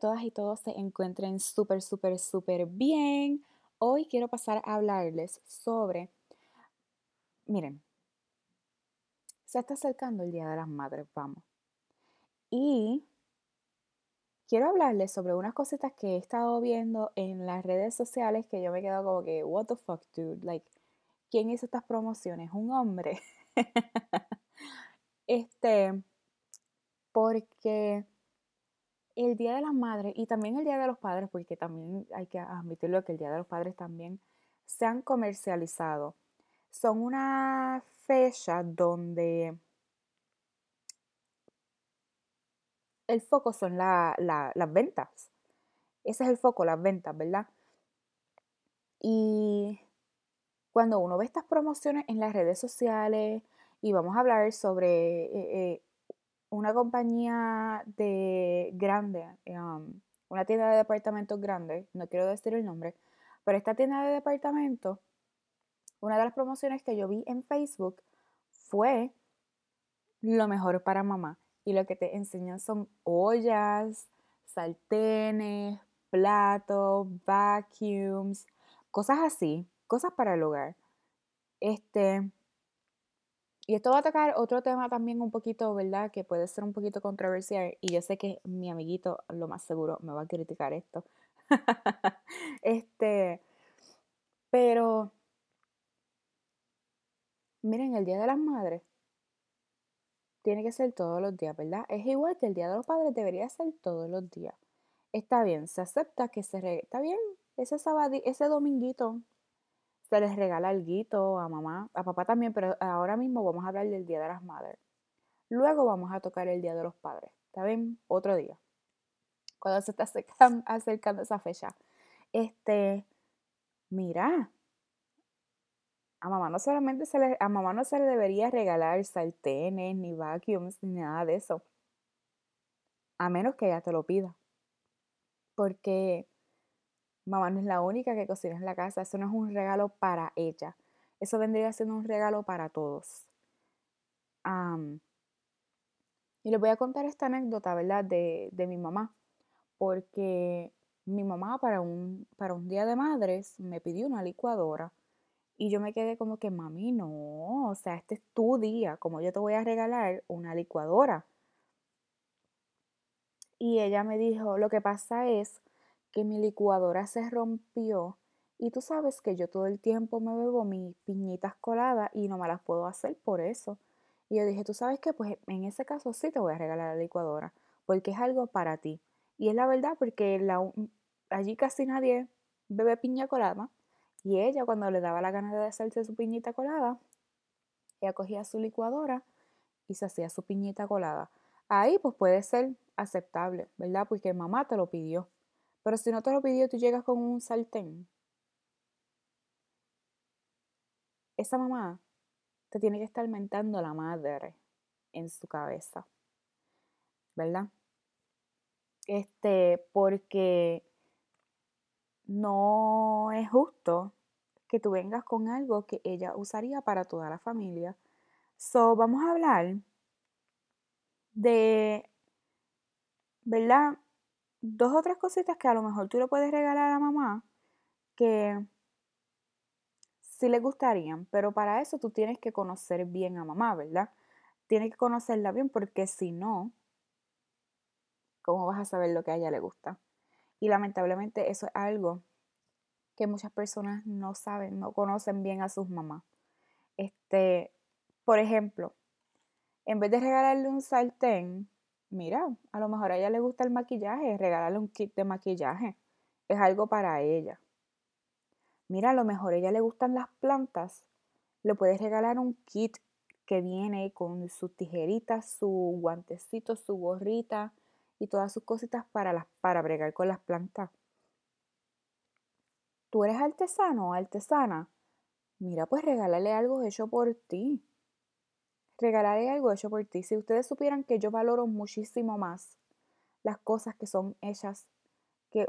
todas y todos se encuentren súper, súper, súper bien. Hoy quiero pasar a hablarles sobre, miren, se está acercando el Día de las Madres, vamos. Y quiero hablarles sobre unas cositas que he estado viendo en las redes sociales que yo me quedo como que, what the fuck, dude? Like, ¿quién hizo estas promociones? Un hombre. este, porque el Día de las Madres y también el Día de los Padres, porque también hay que admitirlo que el Día de los Padres también se han comercializado. Son una fecha donde el foco son las ventas. Ese es el foco, las ventas, ¿verdad? Y cuando uno ve estas promociones en las redes sociales y vamos a hablar sobre eh, eh, una compañía de grande, um, una tienda de departamentos grande, no quiero decir el nombre, pero esta tienda de departamentos, una de las promociones que yo vi en Facebook fue lo mejor para mamá. Y lo que te enseñan son ollas, sartenes, platos, vacuums, cosas así, cosas para el hogar. Este, y esto va a tocar otro tema también un poquito, ¿verdad? Que puede ser un poquito controversial. Y yo sé que mi amiguito, lo más seguro, me va a criticar esto. este, pero, miren, el Día de las Madres tiene que ser todos los días, ¿verdad? Es igual que el Día de los Padres debería ser todos los días. Está bien, se acepta que se... Está bien, ese sábado, ese dominguito se les regala algo a mamá, a papá también, pero ahora mismo vamos a hablar del Día de las Madres. Luego vamos a tocar el Día de los Padres, ¿está bien? Otro día. Cuando se está acercando, esa fecha. Este, mira, a mamá no solamente se le, a mamá no se le debería regalar sartenes, ni vacuums, ni nada de eso. A menos que ella te lo pida. Porque Mamá no es la única que cocina en la casa, eso no es un regalo para ella, eso vendría siendo un regalo para todos. y les voy a contar esta anécdota, ¿verdad? De, de, mi mamá, porque mi mamá para un, para un día de madres me pidió una licuadora y yo me quedé como que, mami, no, o sea, este es tu día, como yo te voy a regalar una licuadora. Y ella me dijo, lo que pasa es que mi licuadora se rompió y tú sabes que yo todo el tiempo me bebo mis piñitas coladas y no me las puedo hacer por eso. Y yo dije, tú sabes que pues en ese caso sí te voy a regalar la licuadora porque es algo para ti. Y es la verdad porque la, allí casi nadie bebe piña colada y ella cuando le daba la gana de hacerse su piñita colada, ella cogía su licuadora y se hacía su piñita colada. Ahí pues puede ser aceptable, ¿verdad? Porque mamá te lo pidió. Pero si no te lo pidió, tú llegas con un sartén. Esa mamá te tiene que estar mentando la madre en su cabeza. ¿Verdad? Este, porque no es justo que tú vengas con algo que ella usaría para toda la familia. So, vamos a hablar de, ¿verdad? Dos o tres cositas que a lo mejor tú le puedes regalar a mamá que sí le gustarían, pero para eso tú tienes que conocer bien a mamá, ¿verdad? Tienes que conocerla bien porque si no, ¿cómo vas a saber lo que a ella le gusta? Y lamentablemente eso es algo que muchas personas no saben, no conocen bien a sus mamás. Este, por ejemplo, en vez de regalarle un sartén, mira, a lo mejor a ella le gusta el maquillaje, regalarle un kit de maquillaje. Es algo para ella. Mira, a lo mejor a ella le gustan las plantas. Le puedes regalar un kit que viene con sus tijeritas, su guantecito, su gorrita y todas sus cositas para, las, para bregar con las plantas. ¿Tú eres artesano o artesana? Mira, pues regálale algo hecho por ti regalaré algo hecho por ti. Si ustedes supieran que yo valoro muchísimo más las cosas que son hechas, que,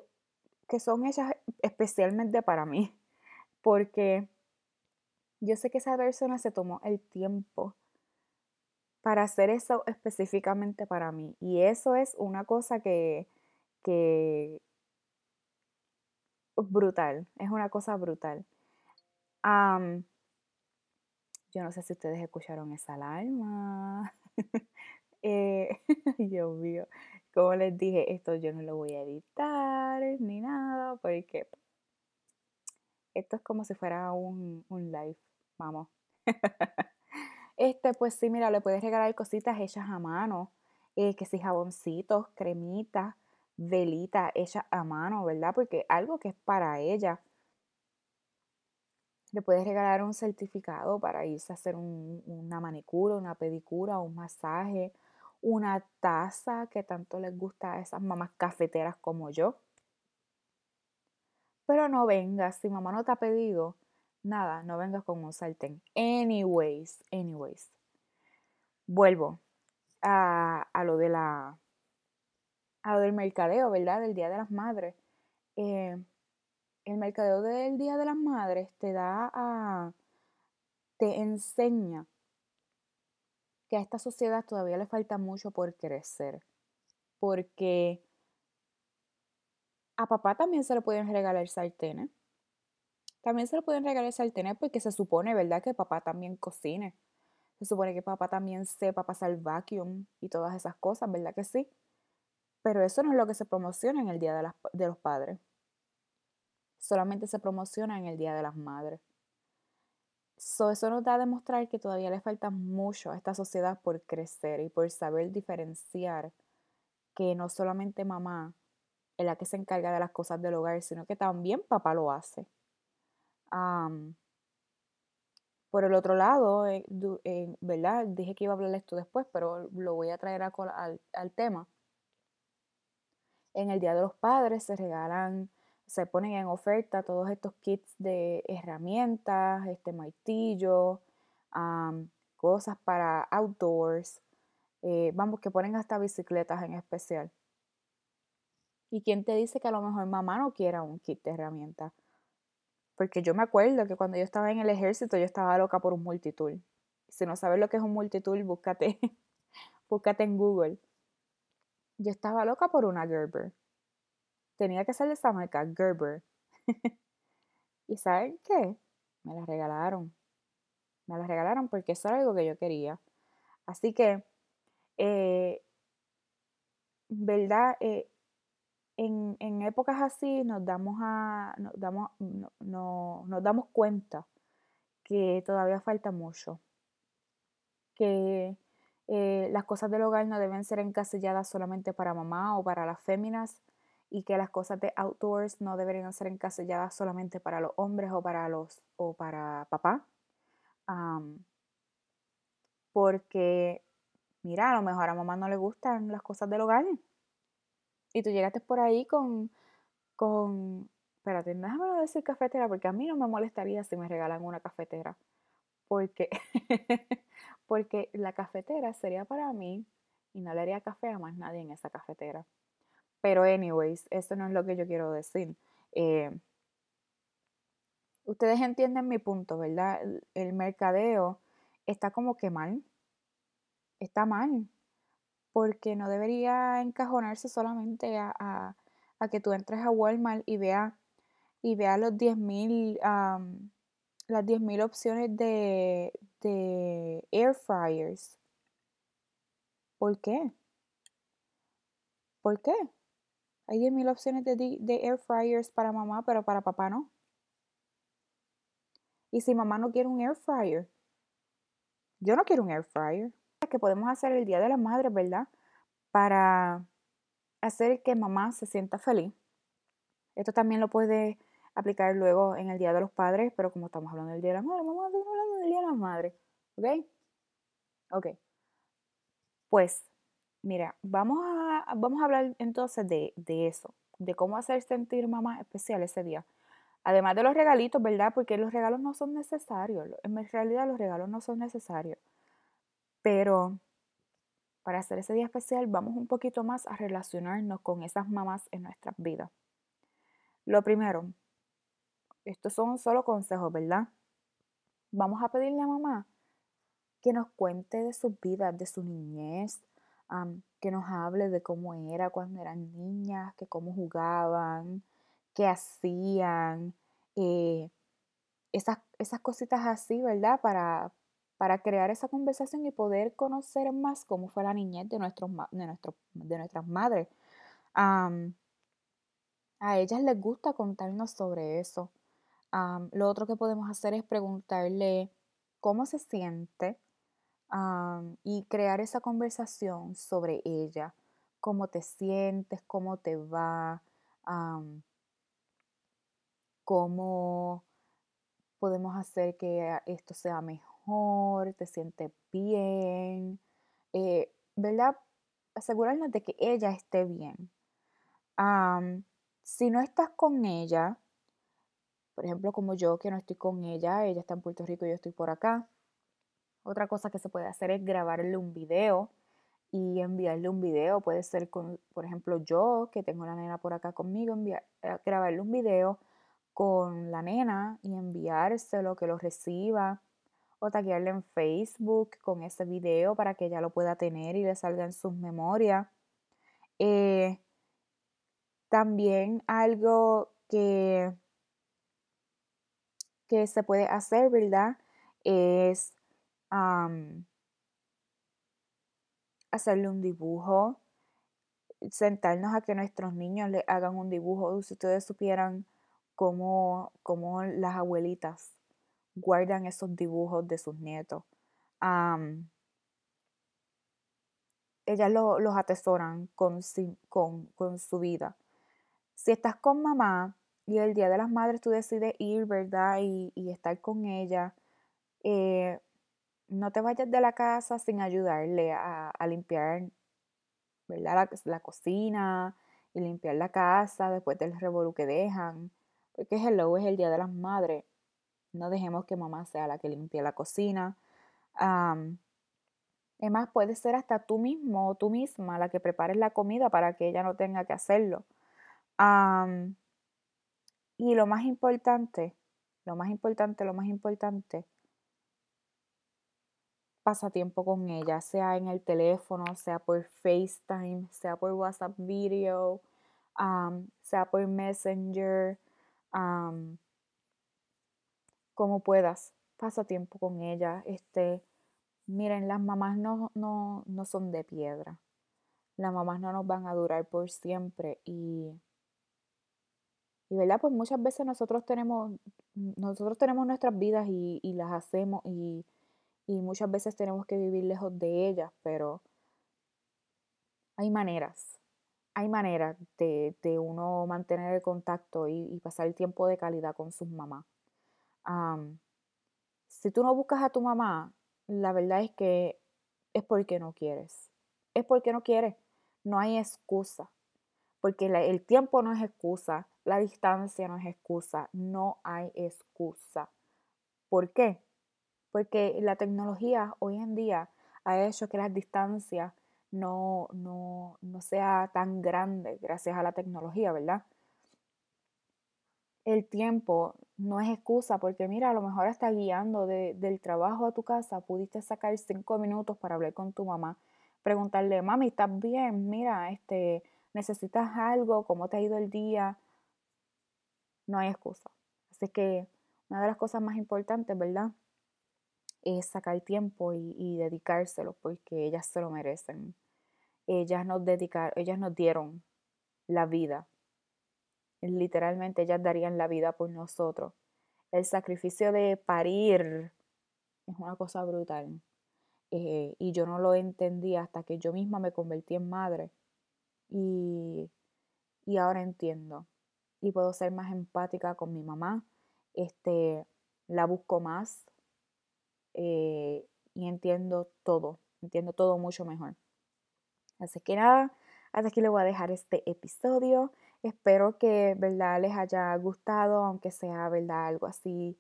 que son hechas especialmente para mí, porque yo sé que esa persona se tomó el tiempo para hacer eso específicamente para mí. Y eso es una cosa que, que brutal, es una cosa brutal. Yo no sé si ustedes escucharon esa alarma. eh, Dios mío, como les dije, esto yo no lo voy a editar ni nada, porque esto es como si fuera un, un live, vamos. este, pues sí, mira, le puedes regalar cositas hechas a mano, eh, que si jaboncitos, cremitas, velitas hechas a mano, ¿verdad? Porque algo que es para ella. Le puedes regalar un certificado para irse a hacer una manicura, una pedicura, un masaje, una taza que tanto les gusta a esas mamás cafeteras como yo. Pero no vengas, si mamá no te ha pedido, nada, no vengas con un sartén. Anyways, anyways. Vuelvo a, lo de la a lo del mercadeo, ¿verdad? Del Día de las Madres. Eh, el mercadeo del Día de las Madres te da a, te enseña que a esta sociedad todavía le falta mucho por crecer. Porque a papá también se le pueden regalar sartenes. También se le pueden regalar sartenes porque se supone, ¿verdad?, que papá también cocine. Se supone que papá también sepa pasar vacuum y todas esas cosas, ¿verdad que sí? Pero eso no es lo que se promociona en el Día de, de los Padres. Solamente se promociona en el Día de las Madres eso nos da a demostrar que todavía le falta mucho a esta sociedad por crecer y por saber diferenciar que no solamente mamá es la que se encarga de las cosas del hogar, sino que también papá lo hace. por el otro lado, eh, eh, ¿verdad? Dije que iba a hablar esto después, pero lo voy a traer al tema. En el Día de los Padres se regalan se ponen en oferta todos estos kits de herramientas, este martillo, cosas para outdoors. Eh, vamos, que ponen hasta bicicletas en especial. ¿Y quién te dice que a lo mejor mamá no quiera un kit de herramientas? Porque yo me acuerdo que cuando yo estaba en el ejército yo estaba loca por un multitool. Si no sabes lo que es un multitool, búscate, búscate en Google. Yo estaba loca por una Gerber tenía que ser de esa marca, Gerber. ¿Y saben qué? Me la regalaron. Me la regalaron porque eso era algo que yo quería. Así que, eh, ¿verdad? Eh, en, en, épocas así nos damos, a, nos, damos, no, nos damos cuenta que todavía falta mucho. Que eh, las cosas del hogar no deben ser encasilladas solamente para mamá o para las féminas, y que las cosas de outdoors no deberían ser encasilladas solamente para los hombres o para los o para papá. porque, mira, a lo mejor a mamá no le gustan las cosas del hogar. Y tú llegaste por ahí con, con, espérate, déjame decir cafetera, porque a mí no me molestaría si me regalan una cafetera. Porque, porque la cafetera sería para mí y no le haría café a más nadie en esa cafetera. Pero anyways, eso no es lo que yo quiero decir. Eh, ustedes entienden mi punto, ¿verdad? El, mercadeo está como que mal. Está mal. Porque no debería encajonarse solamente a, que tú entres a Walmart y veas y vea los 10.000 las 10.000 opciones de, de air fryers. ¿Por qué? ¿Por qué? Hay 10.000 opciones de, air fryers para mamá, pero para papá no. Y si mamá no quiere un air fryer, yo no quiero un air fryer. Que podemos hacer el Día de las Madres, ¿verdad? Para hacer que mamá se sienta feliz. Esto también lo puede aplicar luego en el Día de los Padres, pero como estamos hablando del Día de las Madres, mamá, estamos hablando del Día de las Madres. ¿Ok? Ok. Pues Mira, vamos a, vamos a hablar entonces de, eso, de cómo hacer sentir mamá especial ese día. Además de los regalitos, ¿verdad? Porque los regalos no son necesarios. En realidad los regalos no son necesarios. Pero para hacer ese día especial vamos un poquito más a relacionarnos con esas mamás en nuestras vidas. Lo primero, estos son solo consejos, ¿verdad? Vamos a pedirle a mamá que nos cuente de sus vidas, de su niñez, que nos hable de cómo era cuando eran niñas, que cómo jugaban, qué hacían, eh, esas, esas cositas así, ¿verdad? Para, para crear esa conversación y poder conocer más cómo fue la niñez de, nuestros, de, nuestro, de nuestras madres. a ellas les gusta contarnos sobre eso. lo otro que podemos hacer es preguntarle cómo se siente y crear esa conversación sobre ella, cómo te sientes, cómo te va, cómo podemos hacer que esto sea mejor, te sientes bien, eh, ¿verdad? Asegurarnos de que ella esté bien. si no estás con ella, por ejemplo, como yo que no estoy con ella, ella está en Puerto Rico y yo estoy por acá, otra cosa que se puede hacer es grabarle un video y enviarle un video. Puede ser, con, por ejemplo, yo que tengo la nena por acá conmigo, enviar, eh, grabarle un video con la nena y enviárselo, que lo reciba. O taguearle en Facebook con ese video para que ella lo pueda tener y le salga en sus memorias. Eh, también algo que, que se puede hacer, ¿verdad? Es hacerle un dibujo, sentarnos a que nuestros niños le hagan un dibujo. Si ustedes supieran cómo, cómo las abuelitas guardan esos dibujos de sus nietos. ellas los atesoran con, con, con, su vida. Si estás con mamá y el Día de las Madres tú decides ir, ¿verdad? Y, y estar con ella, eh, no te vayas de la casa sin ayudarle a, limpiar La, cocina y limpiar la casa después del revolú que dejan. Porque hello es el día de las madres. No dejemos que mamá sea la que limpie la cocina. además, puede ser hasta tú mismo o tú misma la que prepares la comida para que ella no tenga que hacerlo. y lo más importante, lo más importante, lo más importante pasatiempo con ella, sea en el teléfono, sea por FaceTime, sea por WhatsApp Video, sea por Messenger, como puedas, pasa tiempo con ella. Este, miren, las mamás no, no, no son de piedra. Las mamás no nos van a durar por siempre y y verdad, pues muchas veces nosotros tenemos, nosotros tenemos nuestras vidas y, y las hacemos y, y muchas veces tenemos que vivir lejos de ellas, pero hay maneras, hay maneras de, uno mantener el contacto y, pasar el tiempo de calidad con sus mamás. si tú no buscas a tu mamá, la verdad es que es porque no quieres. Es porque no quieres. No hay excusa. Porque el tiempo no es excusa, la distancia no es excusa, no hay excusa. ¿Por qué? Porque la tecnología hoy en día ha hecho que las distancias no, no, sea tan grande gracias a la tecnología, ¿verdad? El tiempo no es excusa porque mira, a lo mejor está guiando del trabajo a tu casa, pudiste sacar cinco minutos para hablar con tu mamá, preguntarle, mami, ¿estás bien? Mira, este, ¿necesitas algo? ¿Cómo te ha ido el día? No hay excusa. Así que una de las cosas más importantes, ¿verdad? Es sacar tiempo y, dedicárselo porque ellas se lo merecen. Ellas nos dedicaron, ellas nos dieron la vida. Literalmente ellas darían la vida por nosotros. El sacrificio de parir es una cosa brutal. Eh, y yo no lo entendí hasta que yo misma me convertí en madre. Y, y ahora entiendo. Y puedo ser más empática con mi mamá. Este, la busco más, eh, y entiendo todo, entiendo todo mucho mejor. Así que nada, hasta aquí le voy a dejar este episodio. Espero que, ¿verdad?, les haya gustado, aunque sea, ¿verdad?, algo así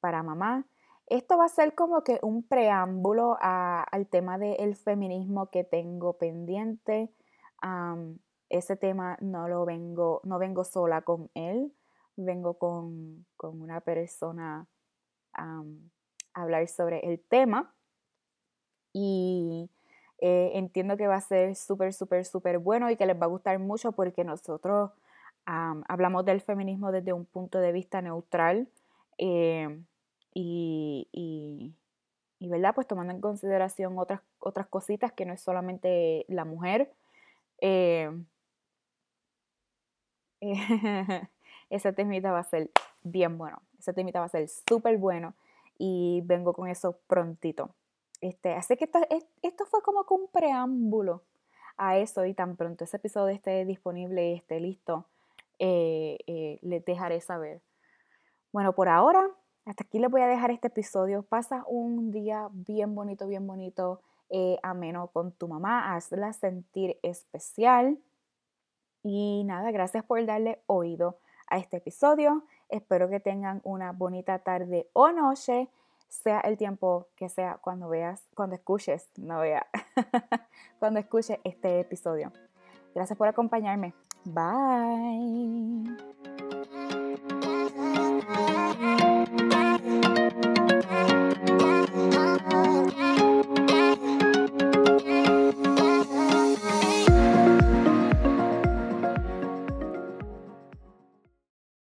para mamá. Esto va a ser como que un preámbulo al tema del feminismo que tengo pendiente. ese tema no lo vengo, no vengo sola con él, vengo con, con una persona hablar sobre el tema. Y Eh, entiendo que va a ser súper, súper, súper bueno y que les va a gustar mucho porque nosotros hablamos del feminismo desde un punto de vista neutral eh, y, y, ¿verdad? Pues tomando en consideración otras, otras cositas que no es solamente la mujer. Eh, ese temita va a ser bien bueno. Ese temita va a ser súper bueno. Y vengo con eso prontito. Este, así que esto, esto fue como que un preámbulo a eso. Y tan pronto ese episodio esté disponible y esté listo, eh, eh, les dejaré saber. Bueno, por ahora, hasta aquí les voy a dejar este episodio. Pasa un día bien bonito, bien bonito, eh, ameno con tu mamá. Hazla sentir especial. Y nada, gracias por darle oído a este episodio. Espero que tengan una bonita tarde o noche, sea el tiempo que sea cuando veas, cuando escuches, no vea, cuando escuches este episodio. Gracias por acompañarme. Bye.